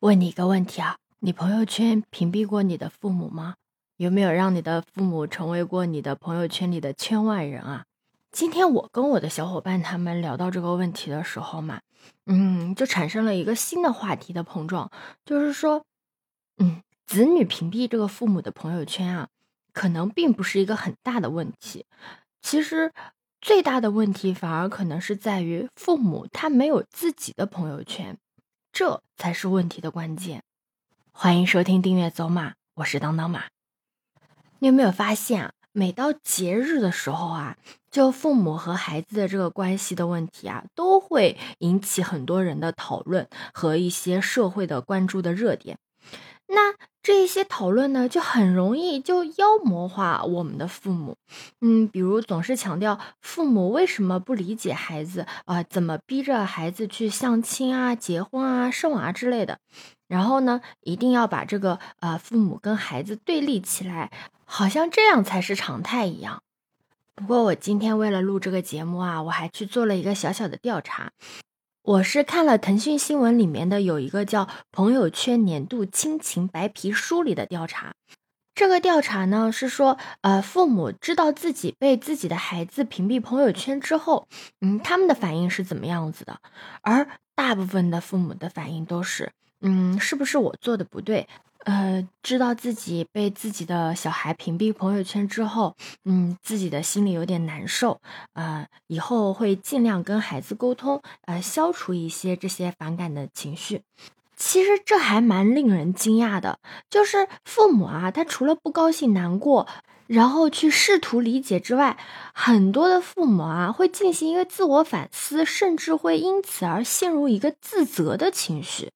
问你一个问题啊，你朋友圈屏蔽过你的父母吗？有没有让你的父母成为过你的朋友圈里的圈外人啊？今天我跟我的小伙伴他们聊到这个问题的时候嘛，嗯，就产生了一个新的话题的碰撞，就是说，嗯，子女屏蔽这个父母的朋友圈啊，可能并不是一个很大的问题，其实最大的问题反而可能是在于父母他没有自己的朋友圈。这才是问题的关键。欢迎收听订阅走马，我是当当马。你有没有发现啊？每到节日的时候啊，就父母和孩子的这个关系的问题啊，都会引起很多人的讨论和一些社会的关注的热点。那这些讨论呢，就很容易就妖魔化我们的父母，嗯，比如总是强调父母为什么不理解孩子啊，怎么逼着孩子去相亲啊、结婚啊、生娃之类的，然后呢，一定要把这个呃父母跟孩子对立起来，好像这样才是常态一样。不过我今天为了录这个节目啊，我还去做了一个小小的调查。我是看了腾讯新闻里面的有一个叫《朋友圈年度亲情白皮书》里的调查，这个调查呢是说，呃，父母知道自己被自己的孩子屏蔽朋友圈之后，嗯，他们的反应是怎么样子的？而大部分的父母的反应都是，嗯，是不是我做的不对？呃，知道自己被自己的小孩屏蔽朋友圈之后，嗯，自己的心里有点难受，呃，以后会尽量跟孩子沟通，呃，消除一些这些反感的情绪。其实这还蛮令人惊讶的，就是父母啊，他除了不高兴、难过，然后去试图理解之外，很多的父母啊，会进行一个自我反思，甚至会因此而陷入一个自责的情绪。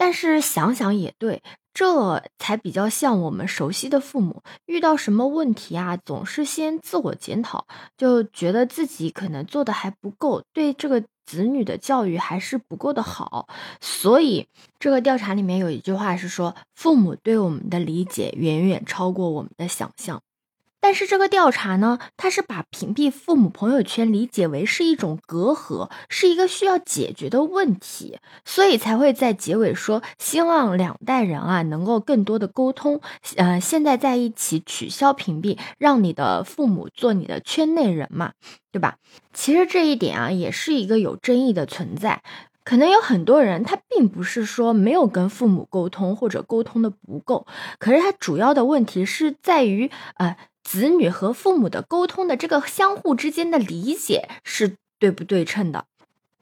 但是想想也对，这才比较像我们熟悉的父母，遇到什么问题啊，总是先自我检讨，就觉得自己可能做的还不够，对这个子女的教育还是不够的好。所以这个调查里面有一句话是说，父母对我们的理解远远超过我们的想象。但是这个调查呢，它是把屏蔽父母朋友圈理解为是一种隔阂，是一个需要解决的问题，所以才会在结尾说希望两代人啊能够更多的沟通，呃，现在在一起取消屏蔽，让你的父母做你的圈内人嘛，对吧？其实这一点啊也是一个有争议的存在，可能有很多人他并不是说没有跟父母沟通或者沟通的不够，可是他主要的问题是在于呃。子女和父母的沟通的这个相互之间的理解是对不对称的？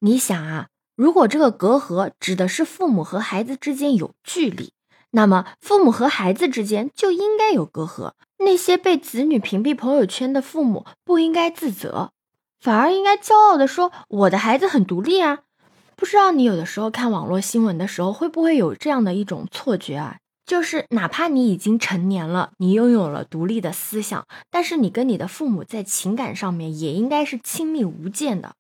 你想啊，如果这个隔阂指的是父母和孩子之间有距离，那么父母和孩子之间就应该有隔阂。那些被子女屏蔽朋友圈的父母不应该自责，反而应该骄傲的说：“我的孩子很独立啊。”不知道你有的时候看网络新闻的时候，会不会有这样的一种错觉啊？就是哪怕你已经成年了，你拥有了独立的思想，但是你跟你的父母在情感上面也应该是亲密无间的，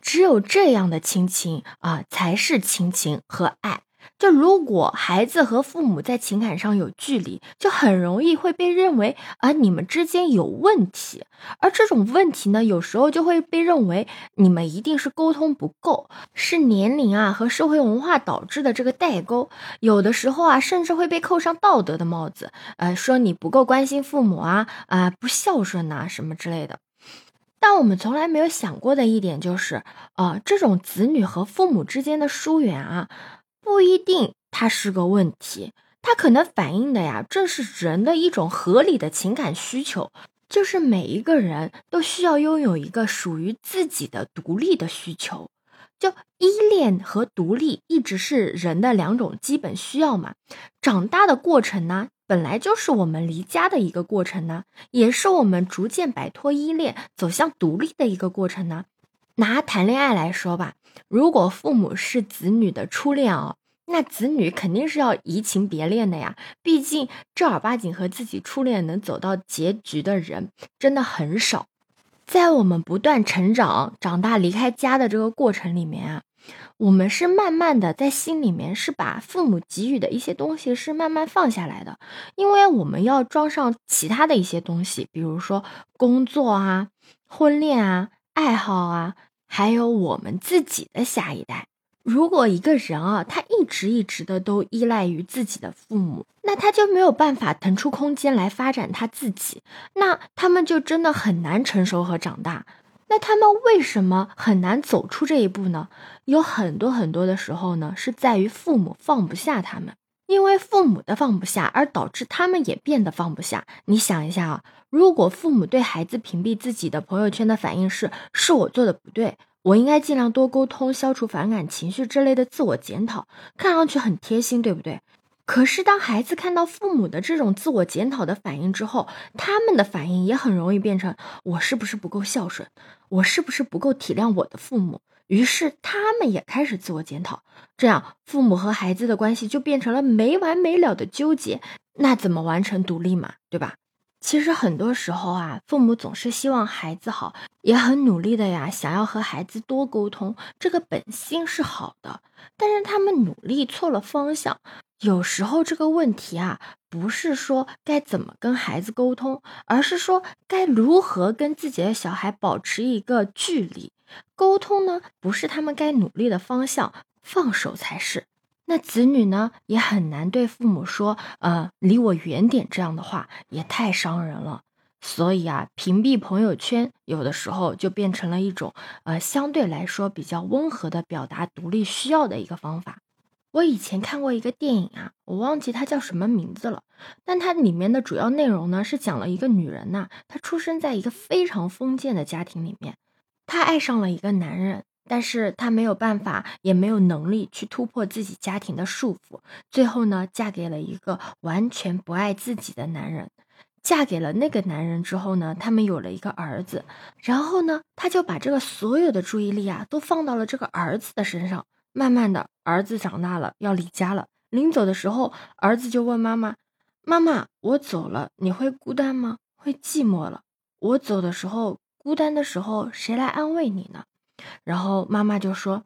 只有这样的亲情啊，才是亲情和爱。就如果孩子和父母在情感上有距离，就很容易会被认为啊你们之间有问题，而这种问题呢，有时候就会被认为你们一定是沟通不够，是年龄啊和社会文化导致的这个代沟。有的时候啊，甚至会被扣上道德的帽子，呃，说你不够关心父母啊啊，不孝顺呐什么之类的。但我们从来没有想过的一点就是，啊，这种子女和父母之间的疏远啊。不一定，它是个问题，它可能反映的呀，正是人的一种合理的情感需求，就是每一个人都需要拥有一个属于自己的独立的需求。就依恋和独立一直是人的两种基本需要嘛。长大的过程呢，本来就是我们离家的一个过程呢，也是我们逐渐摆脱依恋，走向独立的一个过程呢。拿谈恋爱来说吧，如果父母是子女的初恋哦，那子女肯定是要移情别恋的呀。毕竟正儿八经和自己初恋能走到结局的人真的很少。在我们不断成长、长大、离开家的这个过程里面啊，我们是慢慢的在心里面是把父母给予的一些东西是慢慢放下来的，因为我们要装上其他的一些东西，比如说工作啊、婚恋啊。爱好啊，还有我们自己的下一代，如果一个人啊，他一直一直的都依赖于自己的父母，那他就没有办法腾出空间来发展他自己，那他们就真的很难成熟和长大。那他们为什么很难走出这一步呢？有很多很多的时候呢，是在于父母放不下他们，因为父母的放不下，而导致他们也变得放不下。你想一下啊，如果父母对孩子屏蔽自己的朋友圈的反应是“是我做的不对”。我应该尽量多沟通，消除反感情绪之类的自我检讨，看上去很贴心，对不对？可是当孩子看到父母的这种自我检讨的反应之后，他们的反应也很容易变成我是不是不够孝顺，我是不是不够体谅我的父母？于是他们也开始自我检讨，这样父母和孩子的关系就变成了没完没了的纠结，那怎么完成独立嘛？对吧？其实很多时候啊，父母总是希望孩子好，也很努力的呀，想要和孩子多沟通，这个本心是好的。但是他们努力错了方向，有时候这个问题啊，不是说该怎么跟孩子沟通，而是说该如何跟自己的小孩保持一个距离。沟通呢，不是他们该努力的方向，放手才是。那子女呢，也很难对父母说，呃，离我远点这样的话，也太伤人了。所以啊，屏蔽朋友圈，有的时候就变成了一种，呃，相对来说比较温和的表达独立需要的一个方法。我以前看过一个电影啊，我忘记它叫什么名字了，但它里面的主要内容呢，是讲了一个女人呐，她出生在一个非常封建的家庭里面，她爱上了一个男人。但是她没有办法，也没有能力去突破自己家庭的束缚，最后呢，嫁给了一个完全不爱自己的男人。嫁给了那个男人之后呢，他们有了一个儿子，然后呢，她就把这个所有的注意力啊，都放到了这个儿子的身上。慢慢的，儿子长大了，要离家了。临走的时候，儿子就问妈妈：“妈妈，我走了，你会孤单吗？会寂寞了？我走的时候，孤单的时候，谁来安慰你呢？”然后妈妈就说：“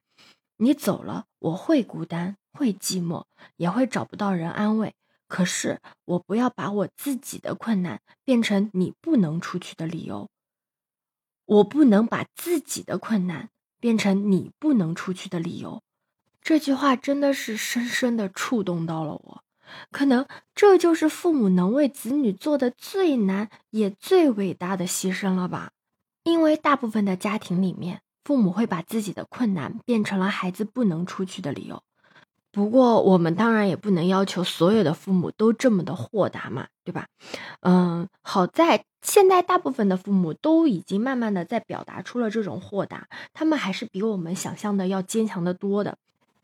你走了，我会孤单，会寂寞，也会找不到人安慰。可是我不要把我自己的困难变成你不能出去的理由。我不能把自己的困难变成你不能出去的理由。”这句话真的是深深的触动到了我。可能这就是父母能为子女做的最难也最伟大的牺牲了吧？因为大部分的家庭里面。父母会把自己的困难变成了孩子不能出去的理由。不过，我们当然也不能要求所有的父母都这么的豁达嘛，对吧？嗯，好在现在大部分的父母都已经慢慢的在表达出了这种豁达，他们还是比我们想象的要坚强的多的。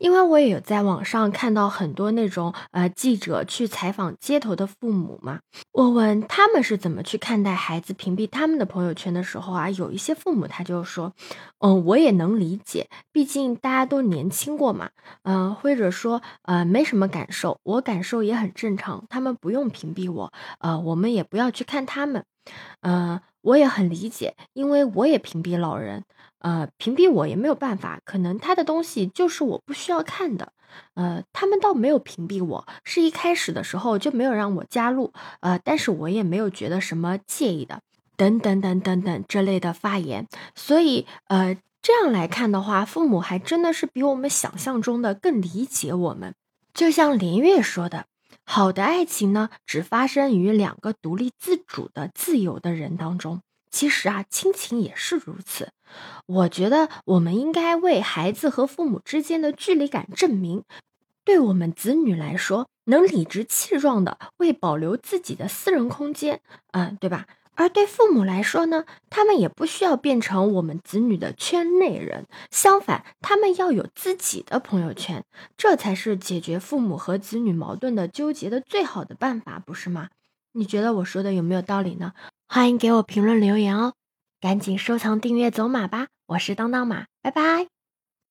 因为我也有在网上看到很多那种呃记者去采访街头的父母嘛，我问他们是怎么去看待孩子屏蔽他们的朋友圈的时候啊，有一些父母他就说，嗯，我也能理解，毕竟大家都年轻过嘛，嗯，或者说呃没什么感受，我感受也很正常，他们不用屏蔽我，呃，我们也不要去看他们，嗯，我也很理解，因为我也屏蔽老人。呃，屏蔽我也没有办法，可能他的东西就是我不需要看的。呃，他们倒没有屏蔽我，是一开始的时候就没有让我加入。呃，但是我也没有觉得什么介意的，等等等等等这类的发言。所以，呃，这样来看的话，父母还真的是比我们想象中的更理解我们。就像连月说的，好的爱情呢，只发生于两个独立自主的自由的人当中。其实啊，亲情也是如此。我觉得我们应该为孩子和父母之间的距离感证明，对我们子女来说，能理直气壮的为保留自己的私人空间，嗯，对吧？而对父母来说呢，他们也不需要变成我们子女的圈内人，相反，他们要有自己的朋友圈，这才是解决父母和子女矛盾的纠结的最好的办法，不是吗？你觉得我说的有没有道理呢？欢迎给我评论留言哦，赶紧收藏订阅走马吧，我是当当马，拜拜。